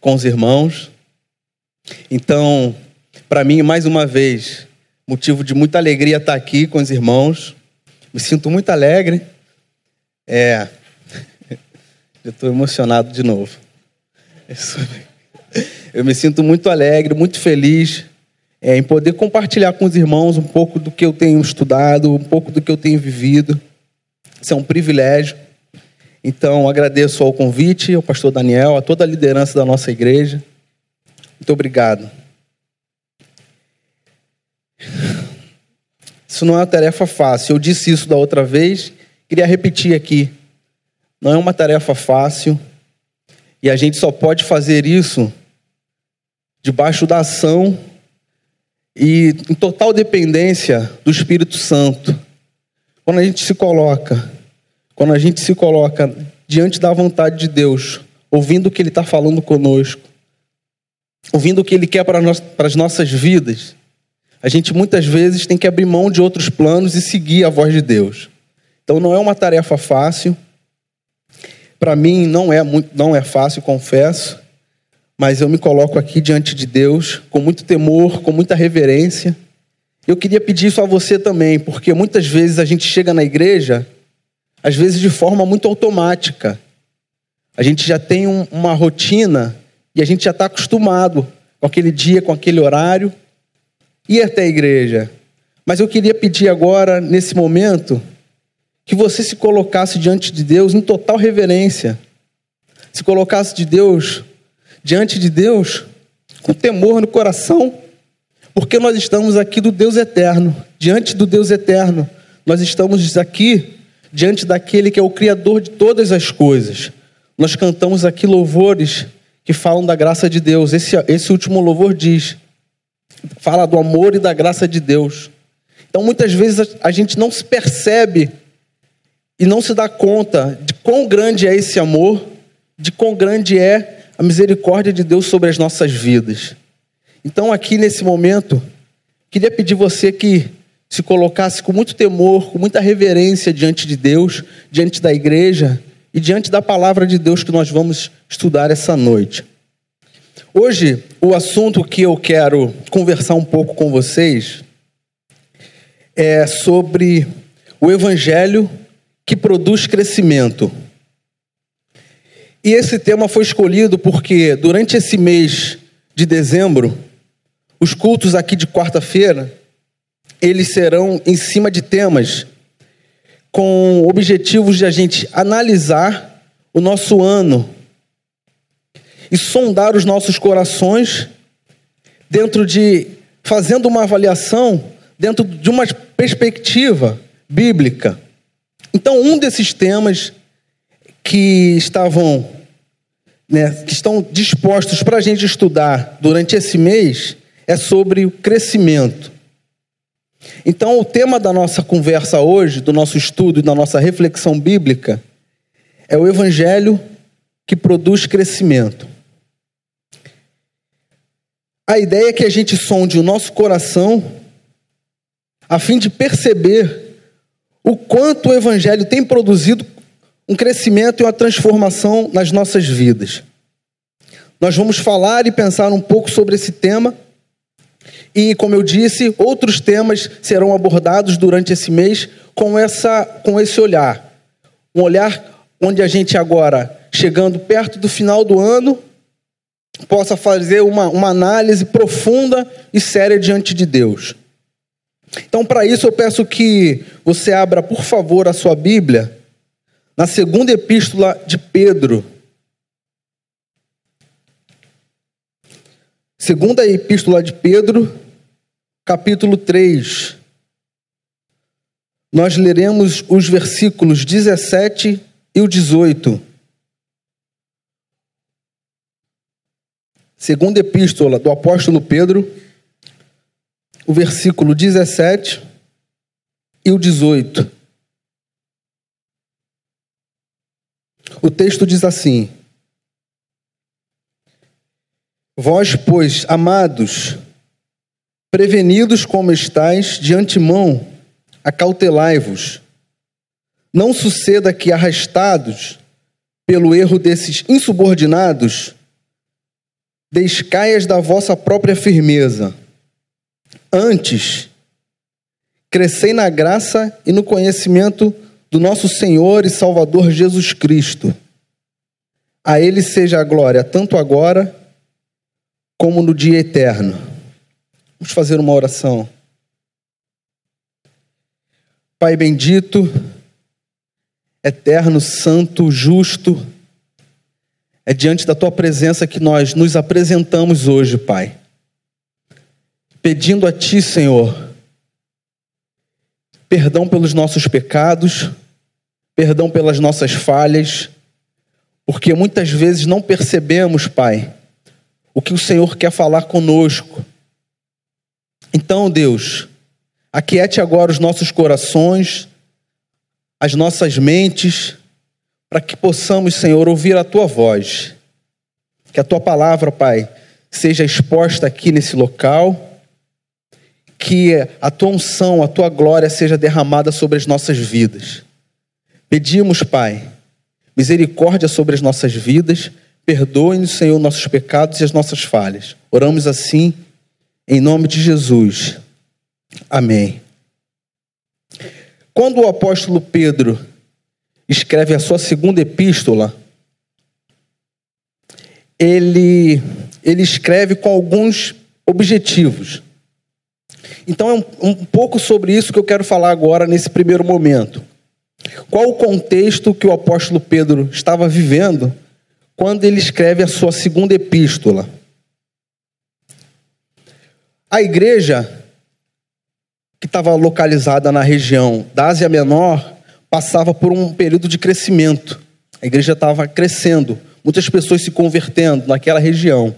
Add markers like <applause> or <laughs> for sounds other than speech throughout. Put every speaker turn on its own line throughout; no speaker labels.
com os irmãos. Então, para mim, mais uma vez, motivo de muita alegria estar aqui com os irmãos. Me sinto muito alegre. É. <laughs> Eu estou emocionado de novo. Eu me sinto muito alegre, muito feliz é, em poder compartilhar com os irmãos um pouco do que eu tenho estudado, um pouco do que eu tenho vivido. Isso é um privilégio. Então, agradeço ao convite, ao pastor Daniel, a toda a liderança da nossa igreja. Muito obrigado. Isso não é uma tarefa fácil. Eu disse isso da outra vez, queria repetir aqui. Não é uma tarefa fácil. E a gente só pode fazer isso debaixo da ação e em total dependência do Espírito Santo. Quando a gente se coloca, quando a gente se coloca diante da vontade de Deus, ouvindo o que Ele está falando conosco, ouvindo o que Ele quer para, as nossas vidas, a gente muitas vezes tem que abrir mão de outros planos e seguir a voz de Deus. Então não é uma tarefa fácil. Para mim não é muito, não é fácil, confesso, mas eu me coloco aqui diante de Deus com muito temor, com muita reverência. Eu queria pedir isso a você também, porque muitas vezes a gente chega na igreja, às vezes de forma muito automática. A gente já tem um, uma rotina e a gente já está acostumado com aquele dia, com aquele horário ir até a igreja. Mas eu queria pedir agora, nesse momento, que você se colocasse diante de Deus em total reverência. Se colocasse de Deus, diante de Deus, com temor no coração, porque nós estamos aqui do Deus eterno, diante do Deus eterno. Nós estamos aqui diante daquele que é o Criador de todas as coisas. Nós cantamos aqui louvores que falam da graça de Deus. Esse, esse último louvor diz: fala do amor e da graça de Deus. Então, muitas vezes a gente não se percebe e não se dá conta de quão grande é esse amor, de quão grande é a misericórdia de Deus sobre as nossas vidas. Então, aqui nesse momento, queria pedir você que se colocasse com muito temor, com muita reverência diante de Deus, diante da igreja e diante da palavra de Deus que nós vamos estudar essa noite. Hoje, o assunto que eu quero conversar um pouco com vocês é sobre o evangelho que produz crescimento. E esse tema foi escolhido porque durante esse mês de dezembro, os cultos aqui de quarta-feira, eles serão em cima de temas com objetivos de a gente analisar o nosso ano e sondar os nossos corações dentro de fazendo uma avaliação dentro de uma perspectiva bíblica. Então, um desses temas que estavam né, que estão dispostos para a gente estudar durante esse mês é sobre o crescimento. Então, o tema da nossa conversa hoje, do nosso estudo e da nossa reflexão bíblica, é o Evangelho que produz crescimento. A ideia é que a gente sonde o nosso coração a fim de perceber o quanto o Evangelho tem produzido um crescimento e uma transformação nas nossas vidas. Nós vamos falar e pensar um pouco sobre esse tema. E, como eu disse, outros temas serão abordados durante esse mês com, essa, com esse olhar. Um olhar onde a gente agora, chegando perto do final do ano, possa fazer uma, uma análise profunda e séria diante de Deus. Então, para isso, eu peço que você abra, por favor, a sua Bíblia na segunda epístola de Pedro. Segunda epístola de Pedro, capítulo 3. Nós leremos os versículos 17 e o 18. Segunda epístola do apóstolo Pedro, o versículo 17 e o 18. O texto diz assim: Vós, pois, amados, prevenidos como estáis, de antemão, acautelai-vos. Não suceda que, arrastados pelo erro desses insubordinados, descaias da vossa própria firmeza. Antes, crescei na graça e no conhecimento do nosso Senhor e Salvador Jesus Cristo. A Ele seja a glória, tanto agora como no dia eterno. Vamos fazer uma oração. Pai bendito, eterno, santo, justo, é diante da tua presença que nós nos apresentamos hoje, Pai. Pedindo a ti, Senhor, perdão pelos nossos pecados, perdão pelas nossas falhas, porque muitas vezes não percebemos, Pai, o que o Senhor quer falar conosco. Então, Deus, aquiete agora os nossos corações, as nossas mentes, para que possamos, Senhor, ouvir a tua voz. Que a tua palavra, Pai, seja exposta aqui nesse local, que a tua unção, a tua glória seja derramada sobre as nossas vidas. Pedimos, Pai, misericórdia sobre as nossas vidas, perdoe-nos, Senhor, nossos pecados e as nossas falhas. Oramos assim, em nome de Jesus. Amém. Quando o apóstolo Pedro escreve a sua segunda epístola, ele, ele escreve com alguns objetivos. Então é um, um pouco sobre isso que eu quero falar agora nesse primeiro momento. Qual o contexto que o apóstolo Pedro estava vivendo quando ele escreve a sua segunda epístola? A igreja que estava localizada na região da Ásia Menor passava por um período de crescimento. A igreja estava crescendo, muitas pessoas se convertendo naquela região.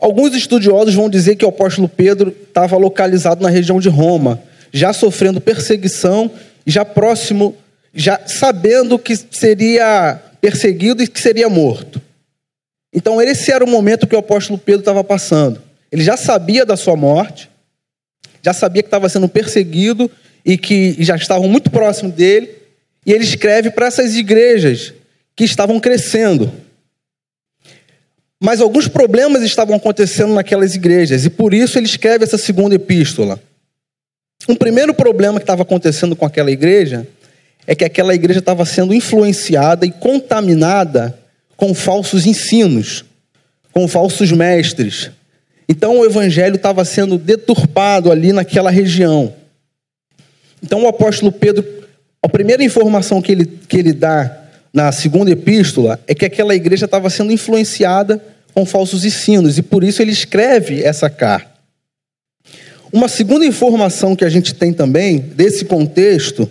Alguns estudiosos vão dizer que o apóstolo Pedro estava localizado na região de Roma, já sofrendo perseguição já próximo, já sabendo que seria perseguido e que seria morto. Então, esse era o momento que o apóstolo Pedro estava passando. Ele já sabia da sua morte, já sabia que estava sendo perseguido e que já estavam muito próximo dele, e ele escreve para essas igrejas que estavam crescendo. Mas alguns problemas estavam acontecendo naquelas igrejas, e por isso ele escreve essa segunda epístola. Um primeiro problema que estava acontecendo com aquela igreja é que aquela igreja estava sendo influenciada e contaminada com falsos ensinos, com falsos mestres. Então o evangelho estava sendo deturpado ali naquela região. Então o apóstolo Pedro, a primeira informação que ele, que ele dá na segunda epístola é que aquela igreja estava sendo influenciada com falsos ensinos, e por isso ele escreve essa carta. Uma segunda informação que a gente tem também desse contexto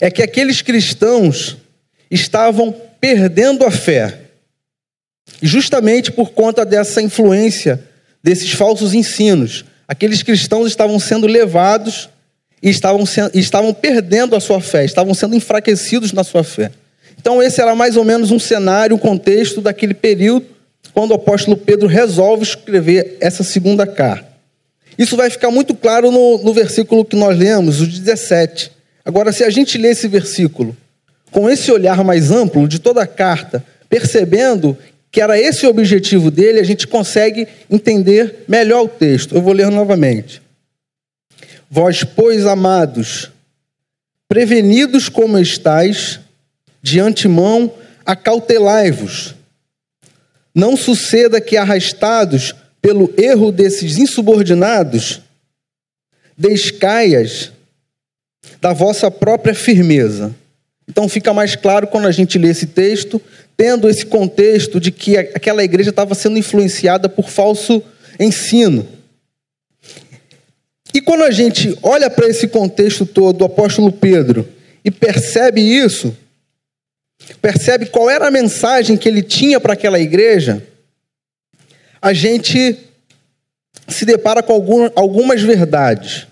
é que aqueles cristãos estavam perdendo a fé. Justamente por conta dessa influência desses falsos ensinos. Aqueles cristãos estavam sendo levados e estavam, estavam perdendo a sua fé, estavam sendo enfraquecidos na sua fé. Então, esse era mais ou menos um cenário, um contexto daquele período, quando o apóstolo Pedro resolve escrever essa segunda carta. Isso vai ficar muito claro no, no versículo que nós lemos, o 17. Agora, se a gente lê esse versículo com esse olhar mais amplo de toda a carta, percebendo que era esse o objetivo dele, a gente consegue entender melhor o texto. Eu vou ler novamente. Vós, pois, amados, prevenidos como estáis, de antemão acautelai-vos. Não suceda que, arrastados pelo erro desses insubordinados, descaias da vossa própria firmeza. Então fica mais claro quando a gente lê esse texto, tendo esse contexto de que aquela igreja estava sendo influenciada por falso ensino. E quando a gente olha para esse contexto todo do apóstolo Pedro e percebe isso, percebe qual era a mensagem que ele tinha para aquela igreja, a gente se depara com algum, algumas verdades.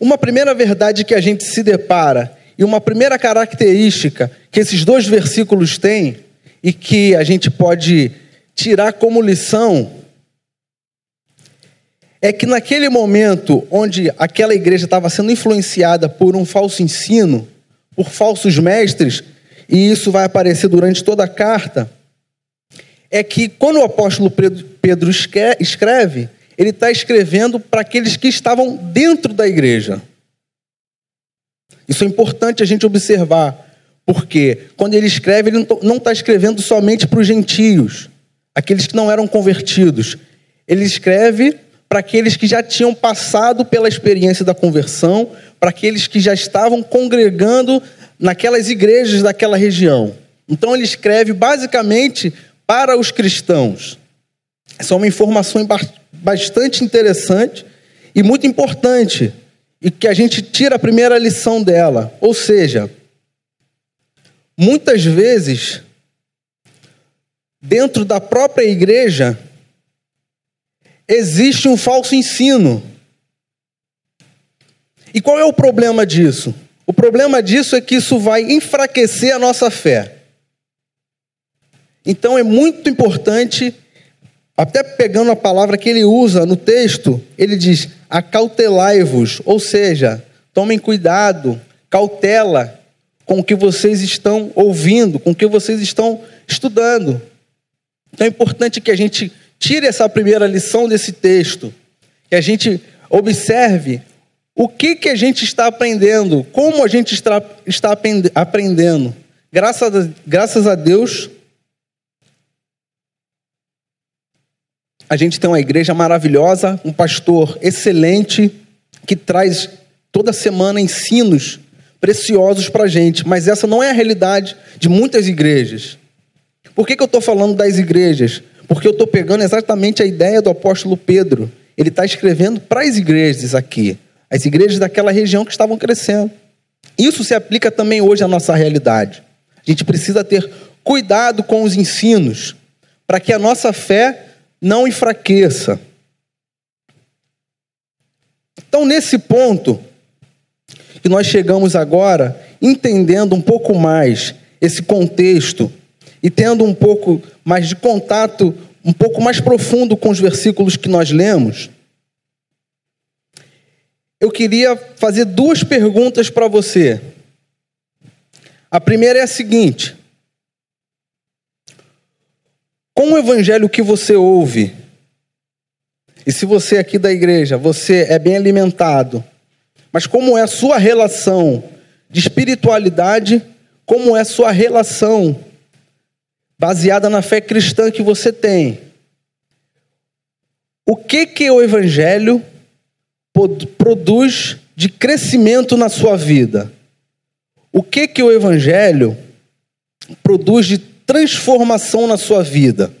Uma primeira verdade que a gente se depara, e uma primeira característica que esses dois versículos têm, e que a gente pode tirar como lição, é que naquele momento onde aquela igreja estava sendo influenciada por um falso ensino, por falsos mestres, e isso vai aparecer durante toda a carta, é que quando o apóstolo Pedro escreve, ele está escrevendo para aqueles que estavam dentro da igreja. Isso é importante a gente observar, porque quando ele escreve, ele não está escrevendo somente para os gentios, aqueles que não eram convertidos. Ele escreve para aqueles que já tinham passado pela experiência da conversão, para aqueles que já estavam congregando naquelas igrejas daquela região. Então ele escreve basicamente para os cristãos. Essa é uma informação bastante interessante e muito importante, e que a gente tira a primeira lição dela. Ou seja, muitas vezes, dentro da própria igreja, existe um falso ensino. E qual é o problema disso? O problema disso é que isso vai enfraquecer a nossa fé. Então é muito importante, até pegando a palavra que ele usa no texto, ele diz: acautelai-vos, ou seja, tomem cuidado, cautela com o que vocês estão ouvindo, com o que vocês estão estudando. Então é importante que a gente tire essa primeira lição desse texto, que a gente observe o que, que a gente está aprendendo, como a gente está, aprendendo. Graças a Deus, a gente tem uma igreja maravilhosa, um pastor excelente, que traz toda semana ensinos preciosos para a gente, mas essa não é a realidade de muitas igrejas. Por que, que eu estou falando das igrejas? Porque eu estou pegando exatamente a ideia do apóstolo Pedro. Ele está escrevendo para as igrejas aqui, as igrejas daquela região que estavam crescendo. Isso se aplica também hoje à nossa realidade. A gente precisa ter cuidado com os ensinos, para que a nossa fé não enfraqueça. Então, nesse ponto que nós chegamos agora, entendendo um pouco mais esse contexto e tendo um pouco mais de contato, um pouco mais profundo com os versículos que nós lemos, eu queria fazer duas perguntas para você. A primeira é a seguinte: com o evangelho que você ouve, e se você é aqui da igreja, você é bem alimentado, mas como é a sua relação de espiritualidade, como é a sua relação baseada na fé cristã que você tem. O que que o evangelho produz de crescimento na sua vida? O que que o evangelho produz de transformação na sua vida?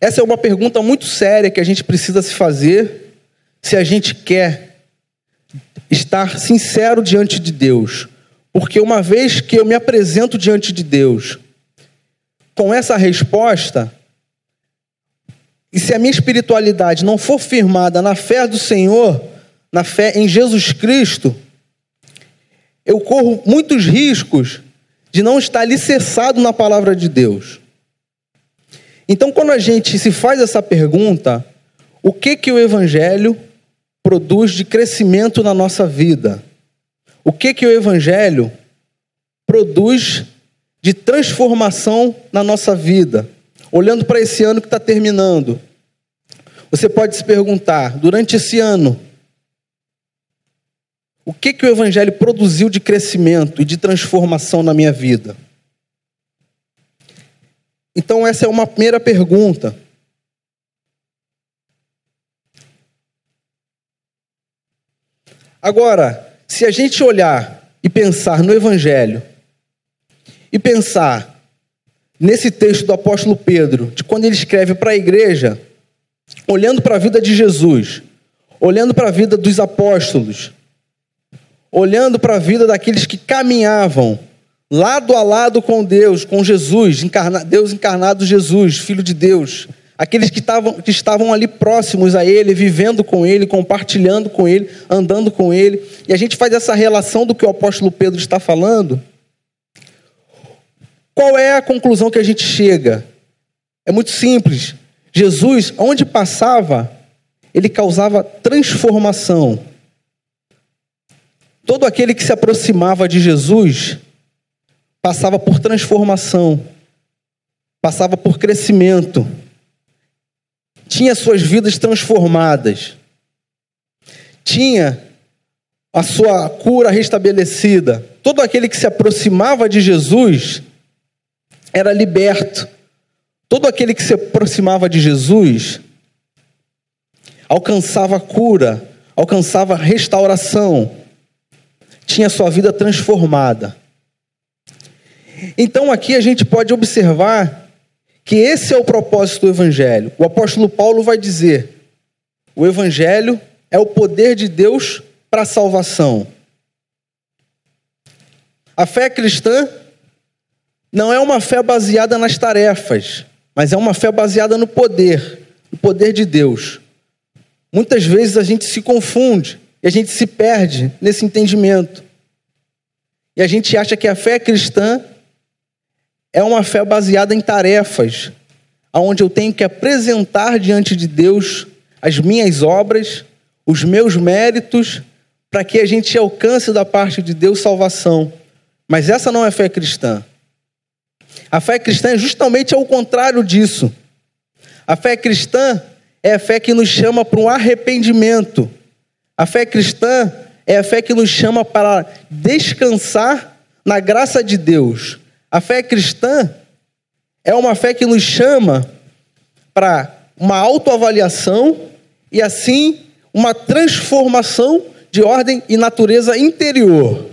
Essa é uma pergunta muito séria que a gente precisa se fazer se a gente quer estar sincero diante de Deus. Porque uma vez que eu me apresento diante de Deus com essa resposta, e se a minha espiritualidade não for firmada na fé do Senhor, na fé em Jesus Cristo, eu corro muitos riscos de não estar alicerçado na palavra de Deus. Então, quando a gente se faz essa pergunta, o que que o evangelho produz de crescimento na nossa vida? O que que o evangelho produz de transformação na nossa vida? Olhando para esse ano que está terminando, você pode se perguntar: durante esse ano, o que que o evangelho produziu de crescimento e de transformação na minha vida? Então essa é uma primeira pergunta. Agora, se a gente olhar e pensar no Evangelho, e pensar nesse texto do apóstolo Pedro, de quando ele escreve para a igreja, olhando para a vida de Jesus, olhando para a vida dos apóstolos, olhando para a vida daqueles que caminhavam lado a lado com Deus, com Jesus, encarna, Deus encarnado Jesus, Filho de Deus, aqueles que estavam, que estavam ali próximos a Ele, vivendo com Ele, compartilhando com Ele, andando com Ele, e a gente faz essa relação do que o apóstolo Pedro está falando. Qual é a conclusão que a gente chega? É muito simples. Jesus, onde passava, ele causava transformação. Todo aquele que se aproximava de Jesus passava por transformação, passava por crescimento, tinha suas vidas transformadas, tinha a sua cura restabelecida. Todo aquele que se aproximava de Jesus era liberto. Todo aquele que se aproximava de Jesus alcançava cura, alcançava restauração, tinha sua vida transformada. Então aqui a gente pode observar que esse é o propósito do Evangelho. O apóstolo Paulo vai dizer: o Evangelho é o poder de Deus para a salvação. A fé cristã não é uma fé baseada nas tarefas, mas é uma fé baseada no poder, no poder de Deus. Muitas vezes a gente se confunde e a gente se perde nesse entendimento. E a gente acha que a fé cristã é uma fé baseada em tarefas, onde eu tenho que apresentar diante de Deus as minhas obras, os meus méritos, para que a gente alcance da parte de Deus salvação. Mas essa não é fé cristã. A fé cristã é justamente ao contrário disso. A fé cristã é a fé que nos chama para um arrependimento. A fé cristã é a fé que nos chama para descansar na graça de Deus. A fé cristã é uma fé que nos chama para uma autoavaliação e assim uma transformação de ordem e natureza interior.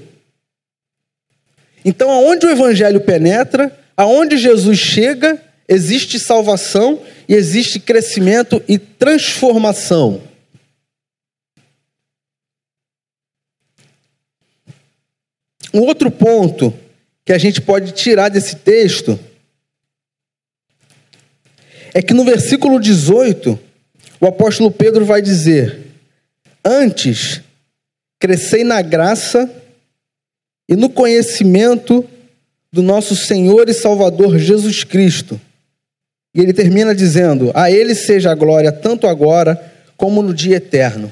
Então, aonde o evangelho penetra, aonde Jesus chega, existe salvação e existe crescimento e transformação. Um outro ponto que a gente pode tirar desse texto é que no versículo 18, o apóstolo Pedro vai dizer: Antes, crescei na graça e no conhecimento do nosso Senhor e Salvador Jesus Cristo. E ele termina dizendo: A Ele seja a glória tanto agora como no dia eterno.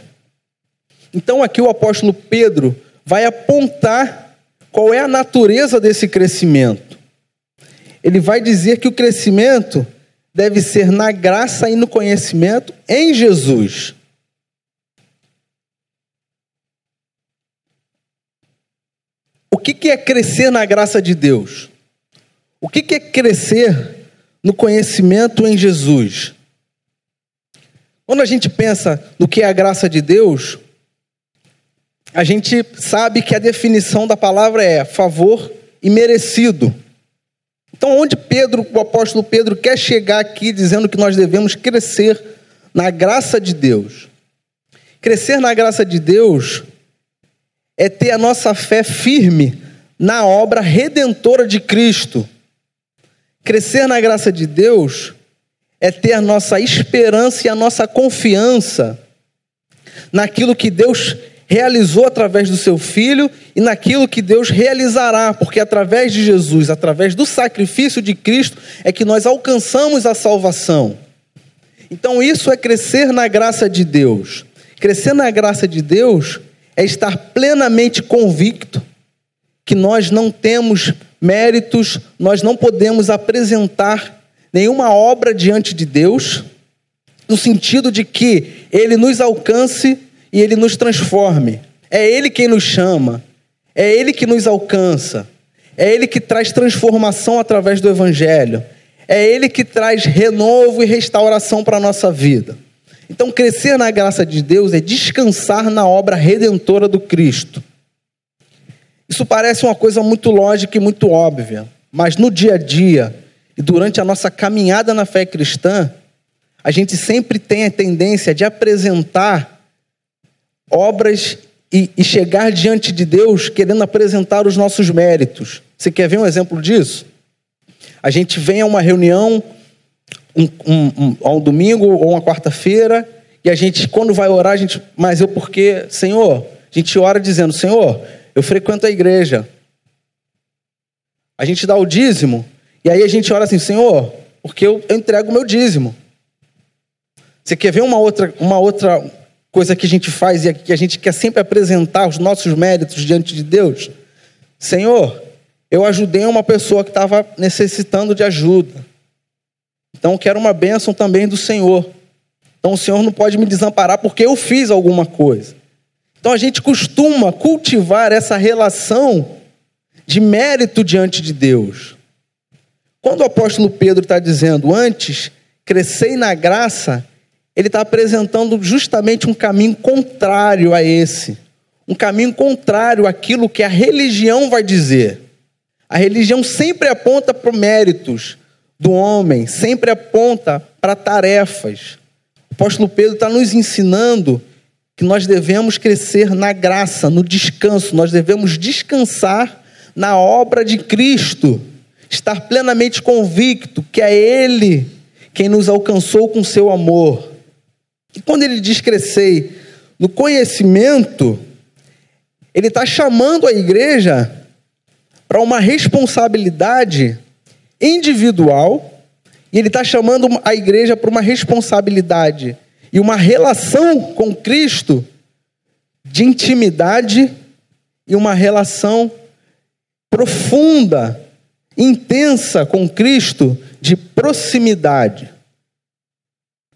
Então, aqui o apóstolo Pedro vai apontar qual é a natureza desse crescimento? Ele vai dizer que o crescimento deve ser na graça e no conhecimento em Jesus. O que é crescer na graça de Deus? O que é crescer no conhecimento em Jesus? Quando a gente pensa no que é a graça de Deus, a gente sabe que a definição da palavra é favor e merecido. Então, onde Pedro, o apóstolo Pedro, quer chegar aqui dizendo que nós devemos crescer na graça de Deus? Crescer na graça de Deus é ter a nossa fé firme na obra redentora de Cristo. Crescer na graça de Deus é ter a nossa esperança e a nossa confiança naquilo que Deus realizou através do seu filho e naquilo que Deus realizará, porque através de Jesus, através do sacrifício de Cristo, é que nós alcançamos a salvação. Então, isso é crescer na graça de Deus. Crescer na graça de Deus é estar plenamente convicto que nós não temos méritos, nós não podemos apresentar nenhuma obra diante de Deus, no sentido de que Ele nos alcance e Ele nos transforme. É Ele quem nos chama, é Ele que nos alcança, é Ele que traz transformação através do Evangelho, é Ele que traz renovo e restauração para a nossa vida. Então, crescer na graça de Deus é descansar na obra redentora do Cristo. Isso parece uma coisa muito lógica e muito óbvia, mas no dia a dia e durante a nossa caminhada na fé cristã, a gente sempre tem a tendência de apresentar obras e, e chegar diante de Deus querendo apresentar os nossos méritos. Você quer ver um exemplo disso? A gente vem a uma reunião um, um, um, um domingo ou uma quarta-feira e a gente, quando vai orar, a gente, mas eu porque, Senhor, a gente ora dizendo, Senhor, eu frequento a igreja. A gente dá o dízimo e aí a gente ora assim, Senhor, porque eu, eu entrego o meu dízimo. Você quer ver uma outra, uma outra coisa que a gente faz e que a gente quer sempre apresentar os nossos méritos diante de Deus. Senhor, eu ajudei uma pessoa que estava necessitando de ajuda. Então quero uma bênção também do Senhor. Então o Senhor não pode me desamparar porque eu fiz alguma coisa. Então a gente costuma cultivar essa relação de mérito diante de Deus. Quando o apóstolo Pedro está dizendo antes, crescei na graça, ele está apresentando justamente um caminho contrário a esse. Um caminho contrário àquilo que a religião vai dizer. A religião sempre aponta para méritos do homem, sempre aponta para tarefas. O apóstolo Pedro está nos ensinando que nós devemos crescer na graça, no descanso, nós devemos descansar na obra de Cristo, estar plenamente convicto que é Ele quem nos alcançou com seu amor. E quando ele diz crescer no conhecimento, ele está chamando a igreja para uma responsabilidade individual, e ele está chamando a igreja para uma responsabilidade e uma relação com Cristo de intimidade e uma relação profunda, intensa com Cristo de proximidade.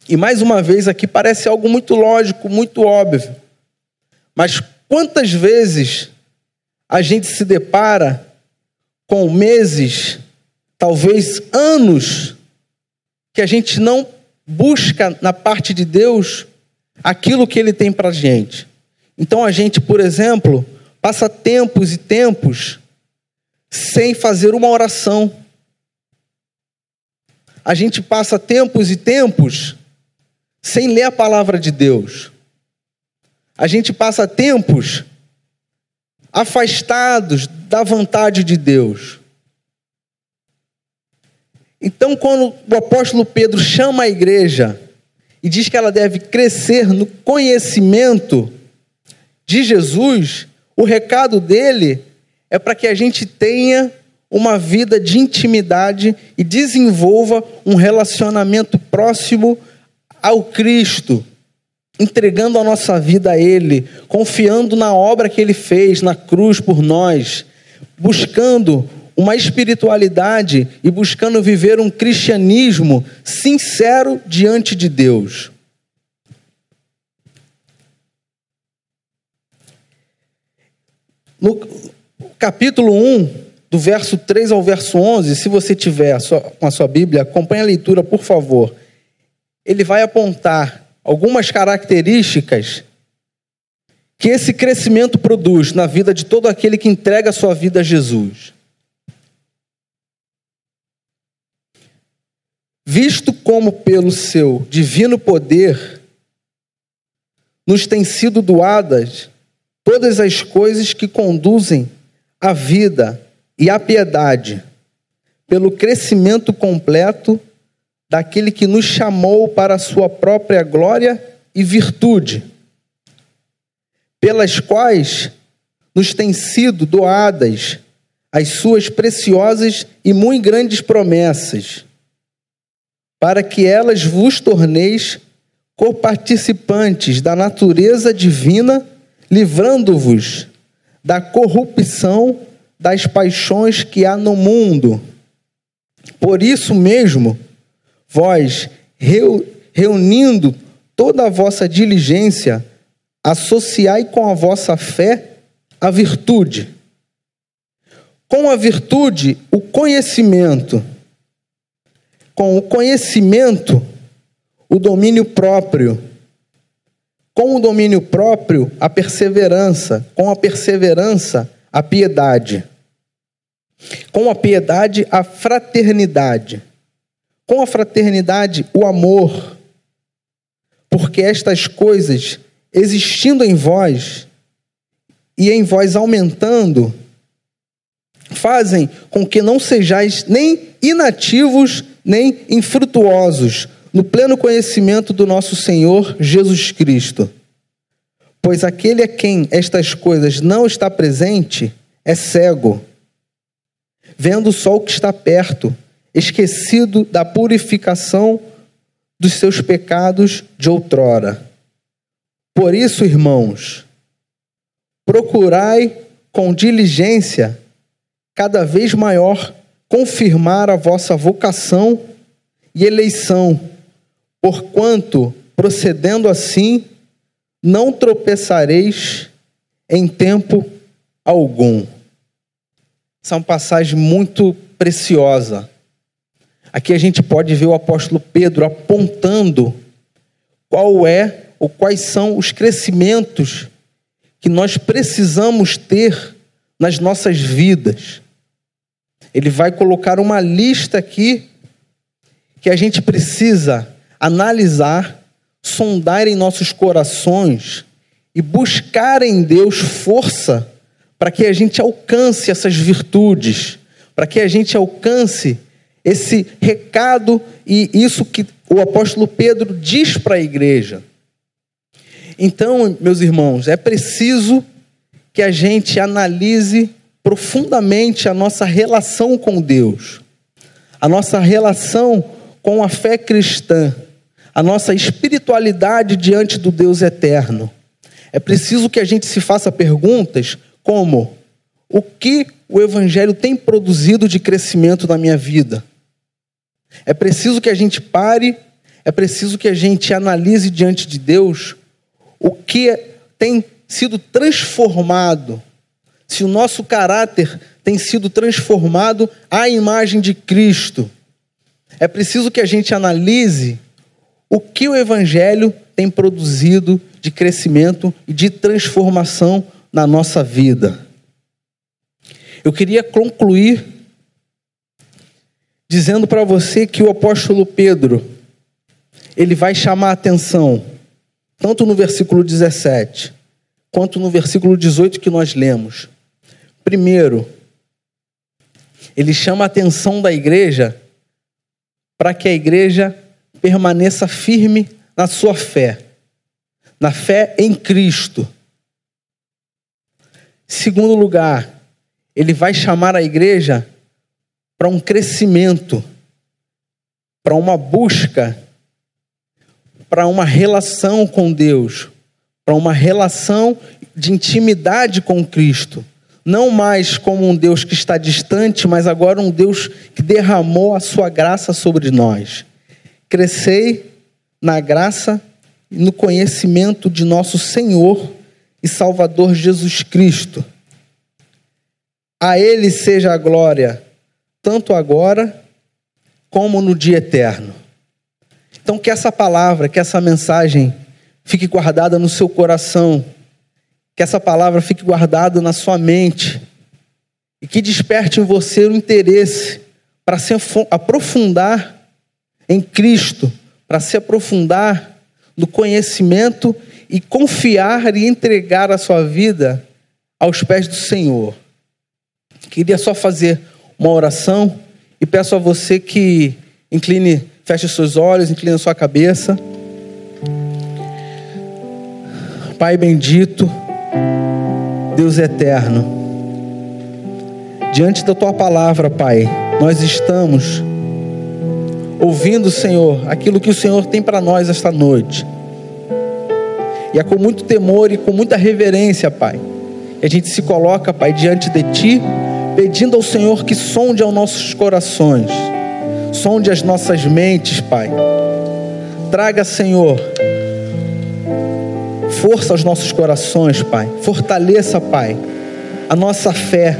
E mais uma vez aqui parece algo muito lógico, muito óbvio. Mas quantas vezes a gente se depara com meses, talvez anos, que a gente não busca na parte de Deus aquilo que Ele tem para a gente. Então a gente, por exemplo, passa tempos e tempos sem fazer uma oração. A gente passa tempos e tempos sem ler a palavra de Deus. A gente passa tempos afastados da vontade de Deus. Então, quando o apóstolo Pedro chama a igreja e diz que ela deve crescer no conhecimento de Jesus, o recado dele é para que a gente tenha uma vida de intimidade e desenvolva um relacionamento próximo ao Cristo, entregando a nossa vida a Ele, confiando na obra que Ele fez na cruz por nós, buscando uma espiritualidade e buscando viver um cristianismo sincero diante de Deus. No capítulo 1, do verso 3 ao verso 11, se você tiver com a sua Bíblia, acompanhe a leitura, por favor. Ele vai apontar algumas características que esse crescimento produz na vida de todo aquele que entrega a sua vida a Jesus. visto como pelo seu divino poder nos têm sido doadas todas as coisas que conduzem à vida e à piedade, pelo crescimento completo daquele que nos chamou para a sua própria glória e virtude, pelas quais nos têm sido doadas as suas preciosas e muito grandes promessas para que elas vos torneis coparticipantes da natureza divina, livrando-vos da corrupção das paixões que há no mundo. Por isso mesmo, vós, reunindo toda a vossa diligência, associai com a vossa fé a virtude. Com a virtude, o conhecimento com o conhecimento, o domínio próprio. Com o domínio próprio, a perseverança. Com a perseverança, a piedade. Com a piedade, a fraternidade. Com a fraternidade, o amor. Porque estas coisas, existindo em vós e em vós aumentando, fazem com que não sejais nem inativos nem infrutuosos no pleno conhecimento do nosso Senhor Jesus Cristo. Pois aquele a quem estas coisas não está presente é cego, vendo só o que está perto, esquecido da purificação dos seus pecados de outrora. Por isso, irmãos, procurai com diligência cada vez maior confirmar a vossa vocação e eleição, porquanto, procedendo assim, não tropeçareis em tempo algum. Essa é uma passagem muito preciosa. Aqui a gente pode ver o apóstolo Pedro apontando qual é ou quais são os crescimentos que nós precisamos ter nas nossas vidas. Ele vai colocar uma lista aqui que a gente precisa analisar, sondar em nossos corações e buscar em Deus força para que a gente alcance essas virtudes, para que a gente alcance esse recado e isso que o apóstolo Pedro diz para a igreja. Então, meus irmãos, é preciso que a gente analise profundamente a nossa relação com Deus, a nossa relação com a fé cristã, a nossa espiritualidade diante do Deus eterno. É preciso que a gente se faça perguntas como: o que o Evangelho tem produzido de crescimento na minha vida? É preciso que a gente pare, é preciso que a gente analise diante de Deus o que tem sido transformado, se o nosso caráter tem sido transformado à imagem de Cristo. É preciso que a gente analise o que o Evangelho tem produzido de crescimento e de transformação na nossa vida. Eu queria concluir dizendo para você que o apóstolo Pedro ele vai chamar a atenção tanto no versículo 17 quanto no versículo 18 que nós lemos. Primeiro, ele chama a atenção da igreja para que a igreja permaneça firme na sua fé, na fé em Cristo. Segundo lugar, ele vai chamar a igreja para um crescimento, para uma busca, para uma relação com Deus, para uma relação de intimidade com Cristo. Não mais como um Deus que está distante, mas agora um Deus que derramou a sua graça sobre nós. Crescei na graça e no conhecimento de nosso Senhor e Salvador Jesus Cristo. A Ele seja a glória, tanto agora como no dia eterno. Então, que essa palavra, que essa mensagem fique guardada no seu coração, que essa palavra fique guardada na sua mente e que desperte em você o interesse para se aprofundar em Cristo, para se aprofundar no conhecimento e confiar e entregar a sua vida aos pés do Senhor. Queria só fazer uma oração e peço a você que incline, feche seus olhos, incline a sua cabeça. Pai bendito, Deus eterno, diante da tua palavra, Pai, nós estamos ouvindo, Senhor, aquilo que o Senhor tem para nós esta noite. E é com muito temor e com muita reverência, Pai, que a gente se coloca, Pai, diante de Ti, pedindo ao Senhor que sonde aos nossos corações, sonde as nossas mentes, Pai. Traga, Senhor, força aos nossos corações, Pai. Fortaleça, Pai, a nossa fé.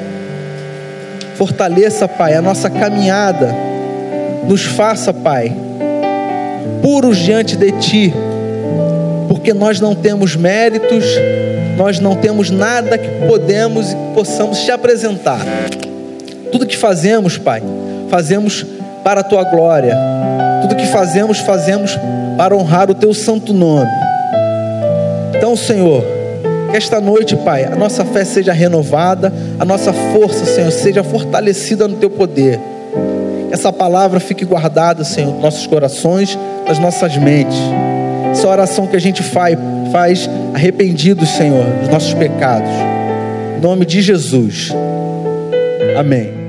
Fortaleça, Pai, a nossa caminhada nos faça, Pai, puros diante de Ti, porque nós não temos méritos, nós não temos nada que podemos e possamos te apresentar. Tudo que fazemos, Pai, fazemos para a Tua glória. Tudo que fazemos, fazemos para honrar o Teu santo nome. Então, Senhor, que esta noite, Pai, a nossa fé seja renovada, a nossa força, Senhor, seja fortalecida no Teu poder essa palavra fique guardada, Senhor, nos nossos corações, nas nossas mentes. Essa oração que a gente faz, faz arrependidos, Senhor, dos nossos pecados. Em nome de Jesus. Amém.